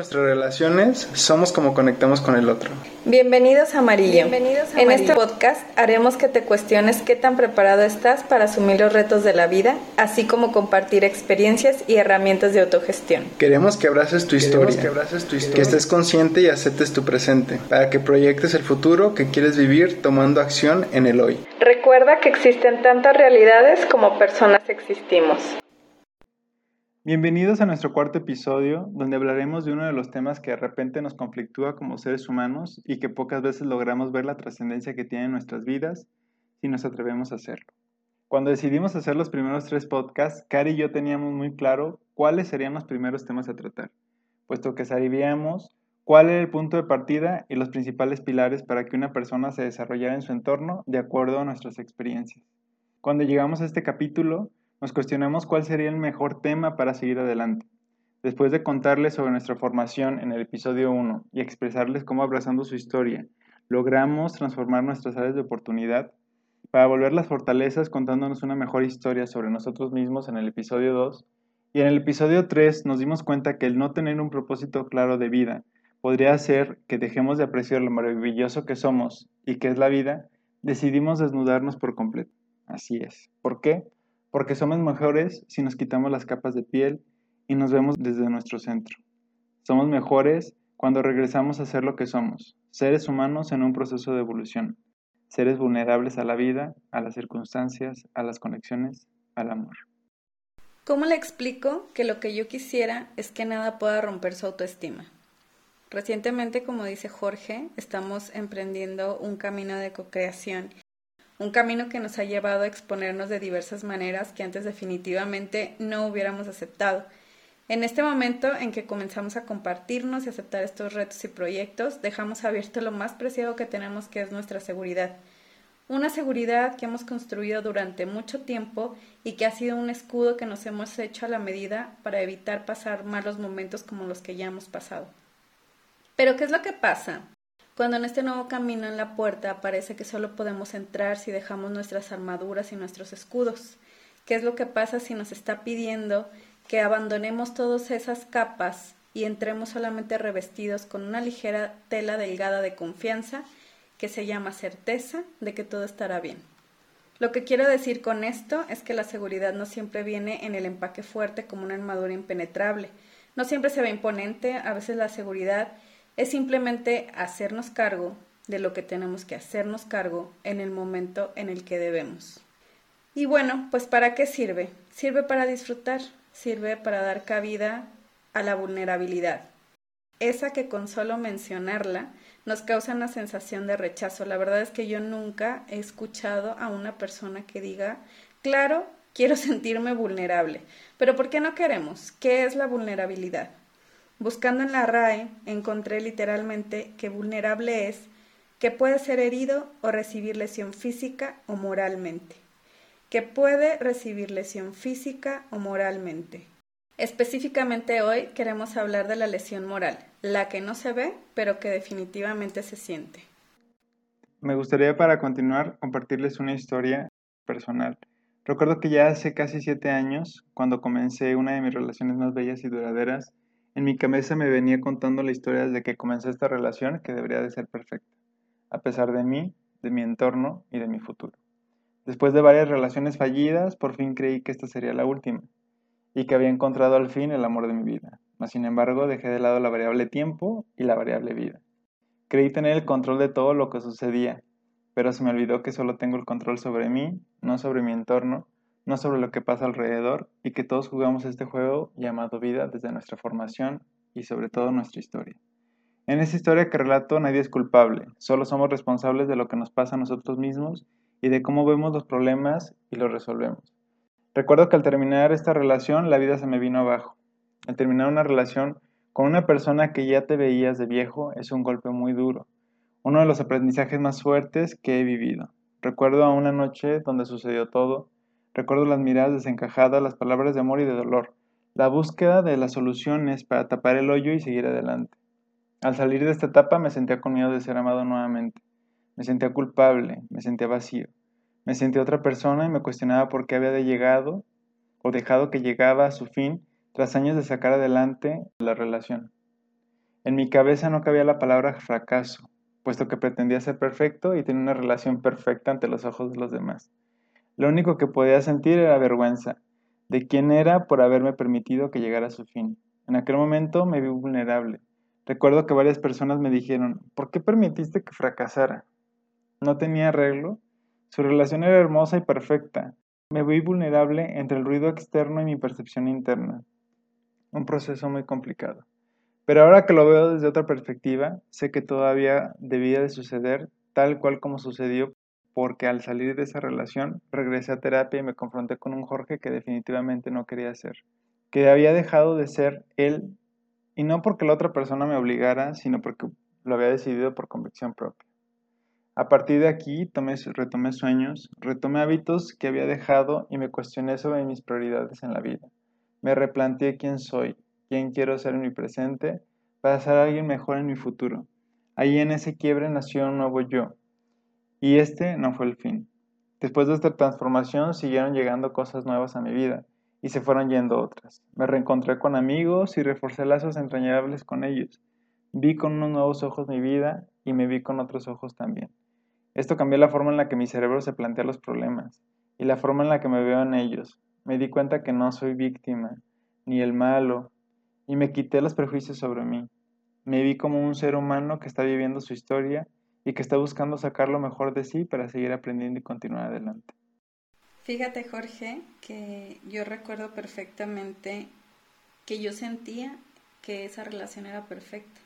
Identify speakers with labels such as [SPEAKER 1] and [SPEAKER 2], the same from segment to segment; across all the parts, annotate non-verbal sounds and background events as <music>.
[SPEAKER 1] Nuestras relaciones, somos como conectamos con el otro.
[SPEAKER 2] Bienvenidos a Amarillo. Bienvenidos a en este podcast haremos que te cuestiones qué tan preparado estás para asumir los retos de la vida, así como compartir experiencias y herramientas de autogestión.
[SPEAKER 1] Queremos que abraces tu historia, que, abraces tu historia. que estés consciente y aceptes tu presente, para que proyectes el futuro que quieres vivir tomando acción en el hoy.
[SPEAKER 2] Recuerda que existen tantas realidades como personas existimos.
[SPEAKER 1] Bienvenidos a nuestro cuarto episodio, donde hablaremos de uno de los temas que de repente nos conflictúa como seres humanos y que pocas veces logramos ver la trascendencia que tiene en nuestras vidas si nos atrevemos a hacerlo. Cuando decidimos hacer los primeros tres podcasts, Cari y yo teníamos muy claro cuáles serían los primeros temas a tratar, puesto que sabíamos cuál era el punto de partida y los principales pilares para que una persona se desarrollara en su entorno de acuerdo a nuestras experiencias. Cuando llegamos a este capítulo, nos cuestionamos cuál sería el mejor tema para seguir adelante. Después de contarles sobre nuestra formación en el episodio 1 y expresarles cómo abrazando su historia logramos transformar nuestras áreas de oportunidad, para volver las fortalezas contándonos una mejor historia sobre nosotros mismos en el episodio 2, y en el episodio 3 nos dimos cuenta que el no tener un propósito claro de vida podría hacer que dejemos de apreciar lo maravilloso que somos y que es la vida, decidimos desnudarnos por completo. Así es. ¿Por qué? Porque somos mejores si nos quitamos las capas de piel y nos vemos desde nuestro centro. Somos mejores cuando regresamos a ser lo que somos, seres humanos en un proceso de evolución, seres vulnerables a la vida, a las circunstancias, a las conexiones, al amor.
[SPEAKER 2] ¿Cómo le explico que lo que yo quisiera es que nada pueda romper su autoestima? Recientemente, como dice Jorge, estamos emprendiendo un camino de co-creación un camino que nos ha llevado a exponernos de diversas maneras que antes definitivamente no hubiéramos aceptado. En este momento en que comenzamos a compartirnos y aceptar estos retos y proyectos, dejamos abierto lo más preciado que tenemos, que es nuestra seguridad. Una seguridad que hemos construido durante mucho tiempo y que ha sido un escudo que nos hemos hecho a la medida para evitar pasar malos momentos como los que ya hemos pasado. Pero ¿qué es lo que pasa? Cuando en este nuevo camino en la puerta parece que solo podemos entrar si dejamos nuestras armaduras y nuestros escudos. ¿Qué es lo que pasa si nos está pidiendo que abandonemos todas esas capas y entremos solamente revestidos con una ligera tela delgada de confianza que se llama certeza de que todo estará bien? Lo que quiero decir con esto es que la seguridad no siempre viene en el empaque fuerte como una armadura impenetrable. No siempre se ve imponente, a veces la seguridad es simplemente hacernos cargo de lo que tenemos que hacernos cargo en el momento en el que debemos. Y bueno, pues ¿para qué sirve? Sirve para disfrutar, sirve para dar cabida a la vulnerabilidad. Esa que con solo mencionarla nos causa una sensación de rechazo. La verdad es que yo nunca he escuchado a una persona que diga, claro, quiero <laughs> sentirme vulnerable. Pero ¿por qué no queremos? ¿Qué es la vulnerabilidad? Buscando en la RAE, encontré literalmente que vulnerable es que puede ser herido o recibir lesión física o moralmente. Que puede recibir lesión física o moralmente. Específicamente hoy queremos hablar de la lesión moral, la que no se ve, pero que definitivamente se siente.
[SPEAKER 1] Me gustaría para continuar compartirles una historia personal. Recuerdo que ya hace casi siete años, cuando comencé una de mis relaciones más bellas y duraderas, en mi cabeza me venía contando la historia desde que comencé esta relación que debería de ser perfecta, a pesar de mí, de mi entorno y de mi futuro. Después de varias relaciones fallidas, por fin creí que esta sería la última y que había encontrado al fin el amor de mi vida. Mas, sin embargo, dejé de lado la variable tiempo y la variable vida. Creí tener el control de todo lo que sucedía, pero se me olvidó que solo tengo el control sobre mí, no sobre mi entorno, no sobre lo que pasa alrededor y que todos jugamos este juego llamado vida desde nuestra formación y sobre todo nuestra historia. En esta historia que relato nadie es culpable, solo somos responsables de lo que nos pasa a nosotros mismos y de cómo vemos los problemas y los resolvemos. Recuerdo que al terminar esta relación la vida se me vino abajo. Al terminar una relación con una persona que ya te veías de viejo es un golpe muy duro, uno de los aprendizajes más fuertes que he vivido. Recuerdo a una noche donde sucedió todo, Recuerdo las miradas desencajadas, las palabras de amor y de dolor, la búsqueda de las soluciones para tapar el hoyo y seguir adelante. Al salir de esta etapa me sentía con miedo de ser amado nuevamente. Me sentía culpable, me sentía vacío. Me sentía otra persona y me cuestionaba por qué había llegado o dejado que llegaba a su fin tras años de sacar adelante la relación. En mi cabeza no cabía la palabra fracaso, puesto que pretendía ser perfecto y tenía una relación perfecta ante los ojos de los demás. Lo único que podía sentir era vergüenza de quién era por haberme permitido que llegara a su fin. En aquel momento me vi vulnerable. Recuerdo que varias personas me dijeron, ¿por qué permitiste que fracasara? No tenía arreglo. Su relación era hermosa y perfecta. Me vi vulnerable entre el ruido externo y mi percepción interna. Un proceso muy complicado. Pero ahora que lo veo desde otra perspectiva, sé que todavía debía de suceder tal cual como sucedió, porque al salir de esa relación regresé a terapia y me confronté con un Jorge que definitivamente no quería ser, que había dejado de ser él, y no porque la otra persona me obligara, sino porque lo había decidido por convicción propia. A partir de aquí tomé, retomé sueños, retomé hábitos que había dejado y me cuestioné sobre mis prioridades en la vida. Me replanteé quién soy, quién quiero ser en mi presente para ser alguien mejor en mi futuro. Ahí en ese quiebre nació un nuevo yo. Y este no fue el fin. Después de esta transformación siguieron llegando cosas nuevas a mi vida y se fueron yendo otras. Me reencontré con amigos y reforcé lazos entrañables con ellos. Vi con unos nuevos ojos mi vida y me vi con otros ojos también. Esto cambió la forma en la que mi cerebro se plantea los problemas y la forma en la que me veo en ellos. Me di cuenta que no soy víctima, ni el malo, y me quité los prejuicios sobre mí. Me vi como un ser humano que está viviendo su historia y que está buscando sacar lo mejor de sí para seguir aprendiendo y continuar adelante.
[SPEAKER 2] Fíjate, Jorge, que yo recuerdo perfectamente que yo sentía que esa relación era perfecta.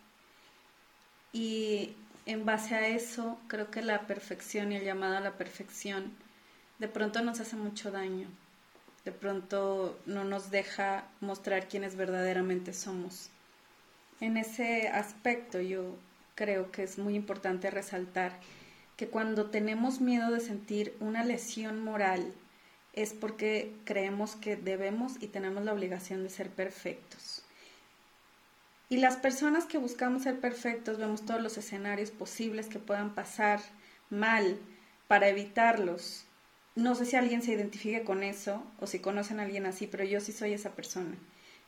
[SPEAKER 2] Y en base a eso, creo que la perfección y el llamado a la perfección de pronto nos hace mucho daño de pronto no nos deja mostrar quiénes verdaderamente somos. En ese aspecto yo creo que es muy importante resaltar que cuando tenemos miedo de sentir una lesión moral es porque creemos que debemos y tenemos la obligación de ser perfectos. Y las personas que buscamos ser perfectos vemos todos los escenarios posibles que puedan pasar mal para evitarlos no sé si alguien se identifique con eso o si conocen a alguien así, pero yo sí soy esa persona.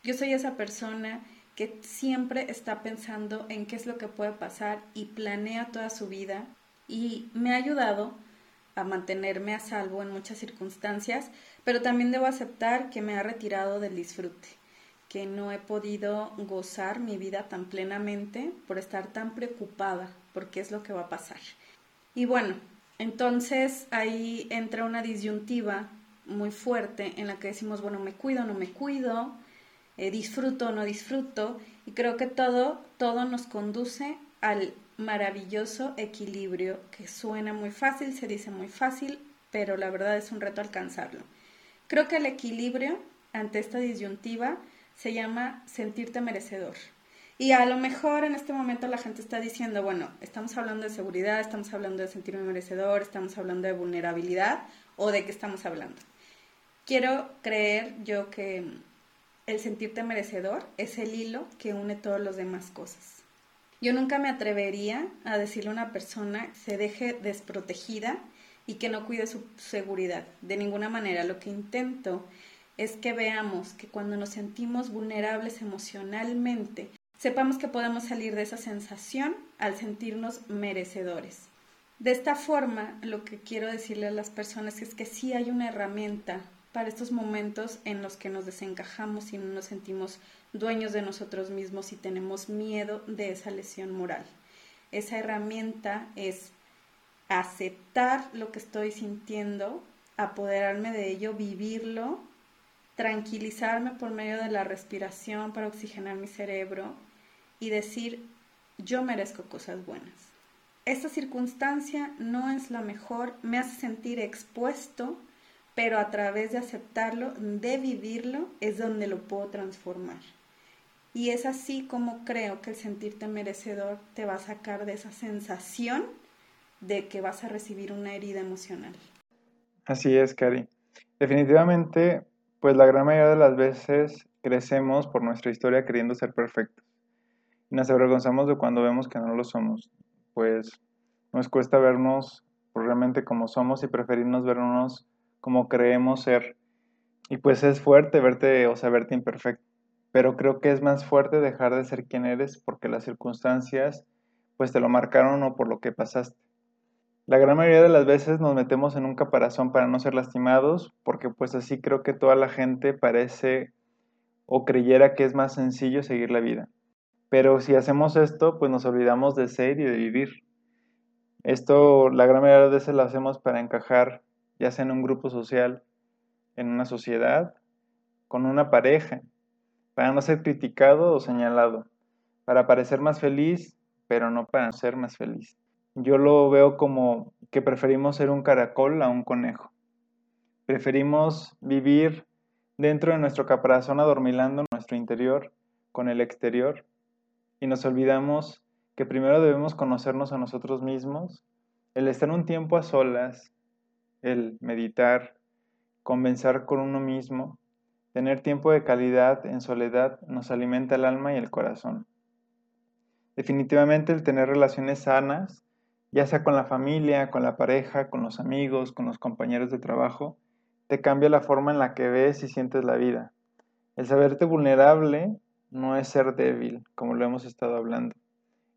[SPEAKER 2] Yo soy esa persona que siempre está pensando en qué es lo que puede pasar y planea toda su vida y me ha ayudado a mantenerme a salvo en muchas circunstancias, pero también debo aceptar que me ha retirado del disfrute, que no he podido gozar mi vida tan plenamente por estar tan preocupada por qué es lo que va a pasar. Y bueno, entonces ahí entra una disyuntiva muy fuerte en la que decimos, bueno, me cuido, no me cuido, eh, disfruto, no disfruto, y creo que todo, todo nos conduce al maravilloso equilibrio que suena muy fácil, se dice muy fácil, pero la verdad es un reto alcanzarlo. Creo que el equilibrio ante esta disyuntiva se llama sentirte merecedor. Y a lo mejor en este momento la gente está diciendo, bueno, estamos hablando de seguridad, estamos hablando de sentirme merecedor, estamos hablando de vulnerabilidad o de qué estamos hablando. Quiero creer yo que el sentirte merecedor es el hilo que une todas las demás cosas. Yo nunca me atrevería a decirle a una persona que se deje desprotegida y que no cuide su seguridad. De ninguna manera. Lo que intento es que veamos que cuando nos sentimos vulnerables emocionalmente, sepamos que podemos salir de esa sensación al sentirnos merecedores. De esta forma, lo que quiero decirle a las personas es que sí hay una herramienta para estos momentos en los que nos desencajamos y no nos sentimos dueños de nosotros mismos y tenemos miedo de esa lesión moral. Esa herramienta es aceptar lo que estoy sintiendo, apoderarme de ello, vivirlo, tranquilizarme por medio de la respiración para oxigenar mi cerebro y decir, yo merezco cosas buenas. Esta circunstancia no es la mejor, me hace sentir expuesto, pero a través de aceptarlo, de vivirlo, es donde lo puedo transformar. Y es así como creo que el sentirte merecedor te va a sacar de esa sensación de que vas a recibir una herida emocional.
[SPEAKER 1] Así es, Cari. Definitivamente, pues la gran mayoría de las veces crecemos por nuestra historia queriendo ser perfectos y nos avergonzamos de cuando vemos que no lo somos. Pues nos cuesta vernos realmente como somos y preferirnos vernos como creemos ser. Y pues es fuerte verte o sea, verte imperfecto. pero creo que es más fuerte dejar de ser quien eres porque las circunstancias pues te lo marcaron o por lo que pasaste. La gran mayoría de las veces nos metemos en un caparazón para no ser lastimados, porque pues así creo que toda la gente parece o creyera que es más sencillo seguir la vida. Pero si hacemos esto, pues nos olvidamos de ser y de vivir. Esto la gran mayoría de veces lo hacemos para encajar, ya sea en un grupo social, en una sociedad, con una pareja, para no ser criticado o señalado, para parecer más feliz, pero no para ser más feliz. Yo lo veo como que preferimos ser un caracol a un conejo. Preferimos vivir dentro de nuestro caparazón adormilando nuestro interior con el exterior y nos olvidamos que primero debemos conocernos a nosotros mismos, el estar un tiempo a solas, el meditar, convencer con uno mismo, tener tiempo de calidad en soledad nos alimenta el alma y el corazón. Definitivamente el tener relaciones sanas ya sea con la familia, con la pareja, con los amigos, con los compañeros de trabajo, te cambia la forma en la que ves y sientes la vida. El saberte vulnerable no es ser débil, como lo hemos estado hablando.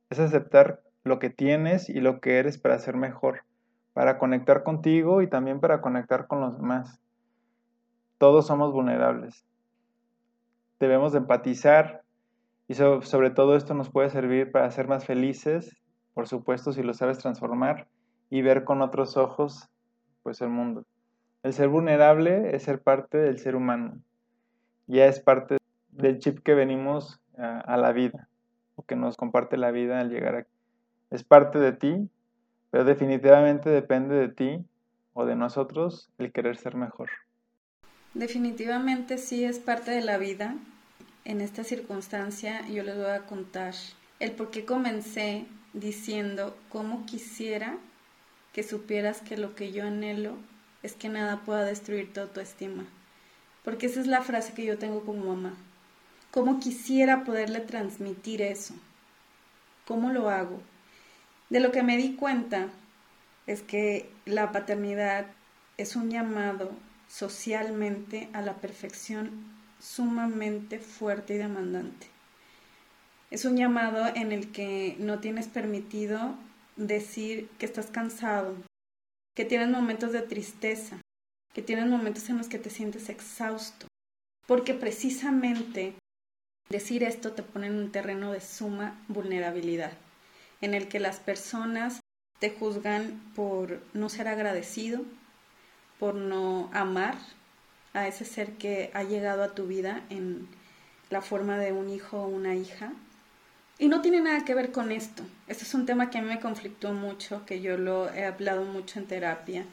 [SPEAKER 1] Es aceptar lo que tienes y lo que eres para ser mejor, para conectar contigo y también para conectar con los demás. Todos somos vulnerables. Debemos empatizar y sobre todo esto nos puede servir para ser más felices por supuesto si lo sabes transformar y ver con otros ojos pues el mundo. El ser vulnerable es ser parte del ser humano, ya es parte del chip que venimos a, a la vida o que nos comparte la vida al llegar aquí. Es parte de ti, pero definitivamente depende de ti o de nosotros el querer ser mejor.
[SPEAKER 2] Definitivamente sí es parte de la vida. En esta circunstancia yo les voy a contar el por qué comencé diciendo cómo quisiera que supieras que lo que yo anhelo es que nada pueda destruir tu autoestima. Porque esa es la frase que yo tengo como mamá. ¿Cómo quisiera poderle transmitir eso? ¿Cómo lo hago? De lo que me di cuenta es que la paternidad es un llamado socialmente a la perfección sumamente fuerte y demandante. Es un llamado en el que no tienes permitido decir que estás cansado, que tienes momentos de tristeza, que tienes momentos en los que te sientes exhausto, porque precisamente decir esto te pone en un terreno de suma vulnerabilidad, en el que las personas te juzgan por no ser agradecido, por no amar a ese ser que ha llegado a tu vida en la forma de un hijo o una hija, y no tiene nada que ver con esto. Este es un tema que a mí me conflictó mucho, que yo lo he hablado mucho en terapia.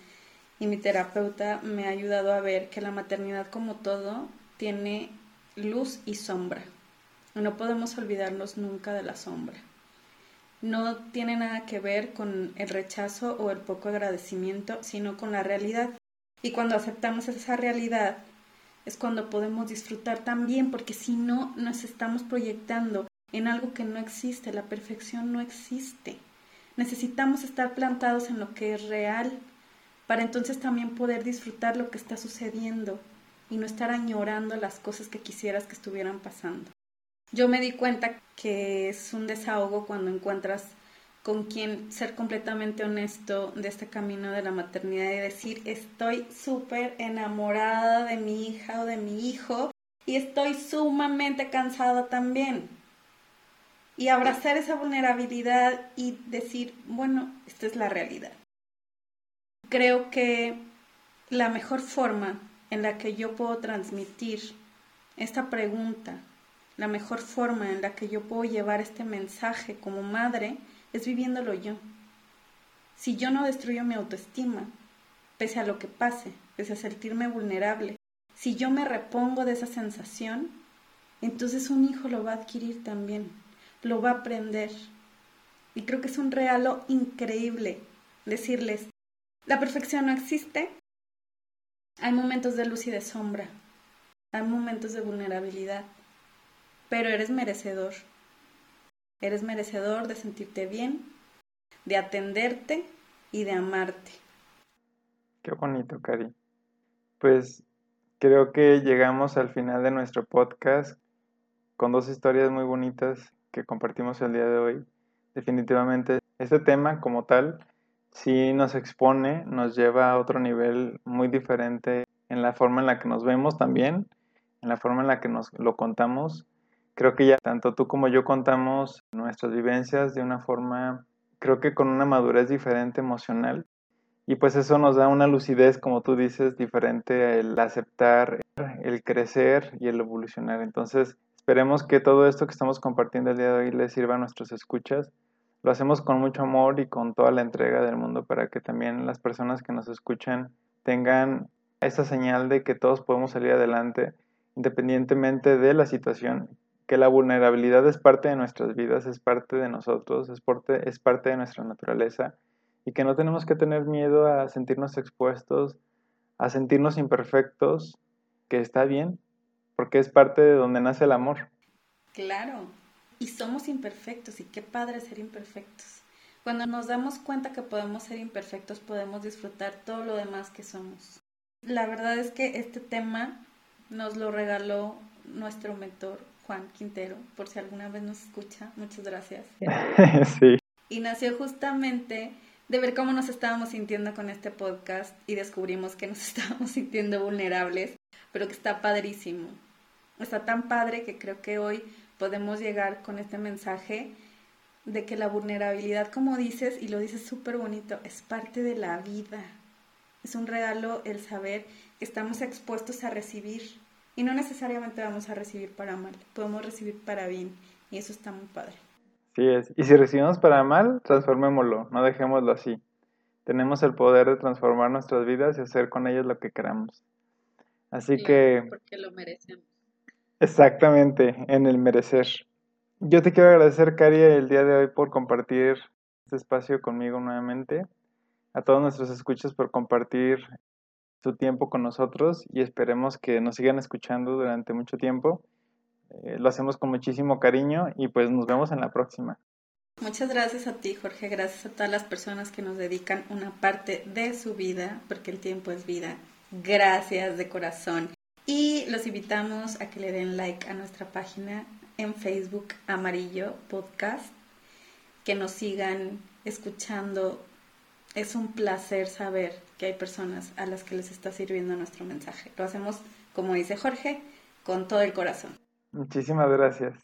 [SPEAKER 2] Y mi terapeuta me ha ayudado a ver que la maternidad como todo tiene luz y sombra. No podemos olvidarnos nunca de la sombra. No tiene nada que ver con el rechazo o el poco agradecimiento, sino con la realidad. Y cuando aceptamos esa realidad es cuando podemos disfrutar también, porque si no nos estamos proyectando en algo que no existe, la perfección no existe. Necesitamos estar plantados en lo que es real para entonces también poder disfrutar lo que está sucediendo y no estar añorando las cosas que quisieras que estuvieran pasando. Yo me di cuenta que es un desahogo cuando encuentras con quien ser completamente honesto de este camino de la maternidad y decir estoy súper enamorada de mi hija o de mi hijo y estoy sumamente cansada también y abrazar esa vulnerabilidad y decir, bueno, esta es la realidad. Creo que la mejor forma en la que yo puedo transmitir esta pregunta, la mejor forma en la que yo puedo llevar este mensaje como madre es viviéndolo yo. Si yo no destruyo mi autoestima, pese a lo que pase, pese a sentirme vulnerable, si yo me repongo de esa sensación, entonces un hijo lo va a adquirir también lo va a aprender. Y creo que es un regalo increíble decirles, la perfección no existe. Hay momentos de luz y de sombra. Hay momentos de vulnerabilidad. Pero eres merecedor. Eres merecedor de sentirte bien, de atenderte y de amarte.
[SPEAKER 1] Qué bonito, Cari. Pues creo que llegamos al final de nuestro podcast con dos historias muy bonitas que compartimos el día de hoy. Definitivamente este tema como tal sí nos expone, nos lleva a otro nivel muy diferente en la forma en la que nos vemos también, en la forma en la que nos lo contamos. Creo que ya tanto tú como yo contamos nuestras vivencias de una forma, creo que con una madurez diferente emocional. Y pues eso nos da una lucidez, como tú dices, diferente el aceptar, el crecer y el evolucionar. Entonces, esperemos que todo esto que estamos compartiendo el día de hoy les sirva a nuestros escuchas lo hacemos con mucho amor y con toda la entrega del mundo para que también las personas que nos escuchan tengan esa señal de que todos podemos salir adelante independientemente de la situación, que la vulnerabilidad es parte de nuestras vidas, es parte de nosotros, es parte, es parte de nuestra naturaleza y que no tenemos que tener miedo a sentirnos expuestos, a sentirnos imperfectos, que está bien, porque es parte de donde nace el amor.
[SPEAKER 2] Claro, y somos imperfectos y qué padre ser imperfectos. Cuando nos damos cuenta que podemos ser imperfectos, podemos disfrutar todo lo demás que somos. La verdad es que este tema nos lo regaló nuestro mentor Juan Quintero, por si alguna vez nos escucha. Muchas gracias. <laughs>
[SPEAKER 1] sí.
[SPEAKER 2] Y nació justamente de ver cómo nos estábamos sintiendo con este podcast y descubrimos que nos <laughs> estábamos sintiendo vulnerables, pero que está padrísimo. Está tan padre que creo que hoy podemos llegar con este mensaje de que la vulnerabilidad, como dices, y lo dices súper bonito, es parte de la vida. Es un regalo el saber que estamos expuestos a recibir y no necesariamente vamos a recibir para mal, podemos recibir para bien y eso está muy padre.
[SPEAKER 1] Sí es. Y si recibimos para mal, transformémoslo, no dejémoslo así. Tenemos el poder de transformar nuestras vidas y hacer con ellas lo que queramos. Así que...
[SPEAKER 2] Porque lo merecemos.
[SPEAKER 1] Exactamente, en el merecer. Yo te quiero agradecer, Cari, el día de hoy por compartir este espacio conmigo nuevamente. A todos nuestros escuchas por compartir su tiempo con nosotros y esperemos que nos sigan escuchando durante mucho tiempo. Eh, lo hacemos con muchísimo cariño y pues nos vemos en la próxima.
[SPEAKER 2] Muchas gracias a ti, Jorge. Gracias a todas las personas que nos dedican una parte de su vida, porque el tiempo es vida. Gracias de corazón. Y los invitamos a que le den like a nuestra página en Facebook Amarillo Podcast, que nos sigan escuchando. Es un placer saber que hay personas a las que les está sirviendo nuestro mensaje. Lo hacemos, como dice Jorge, con todo el corazón.
[SPEAKER 1] Muchísimas gracias.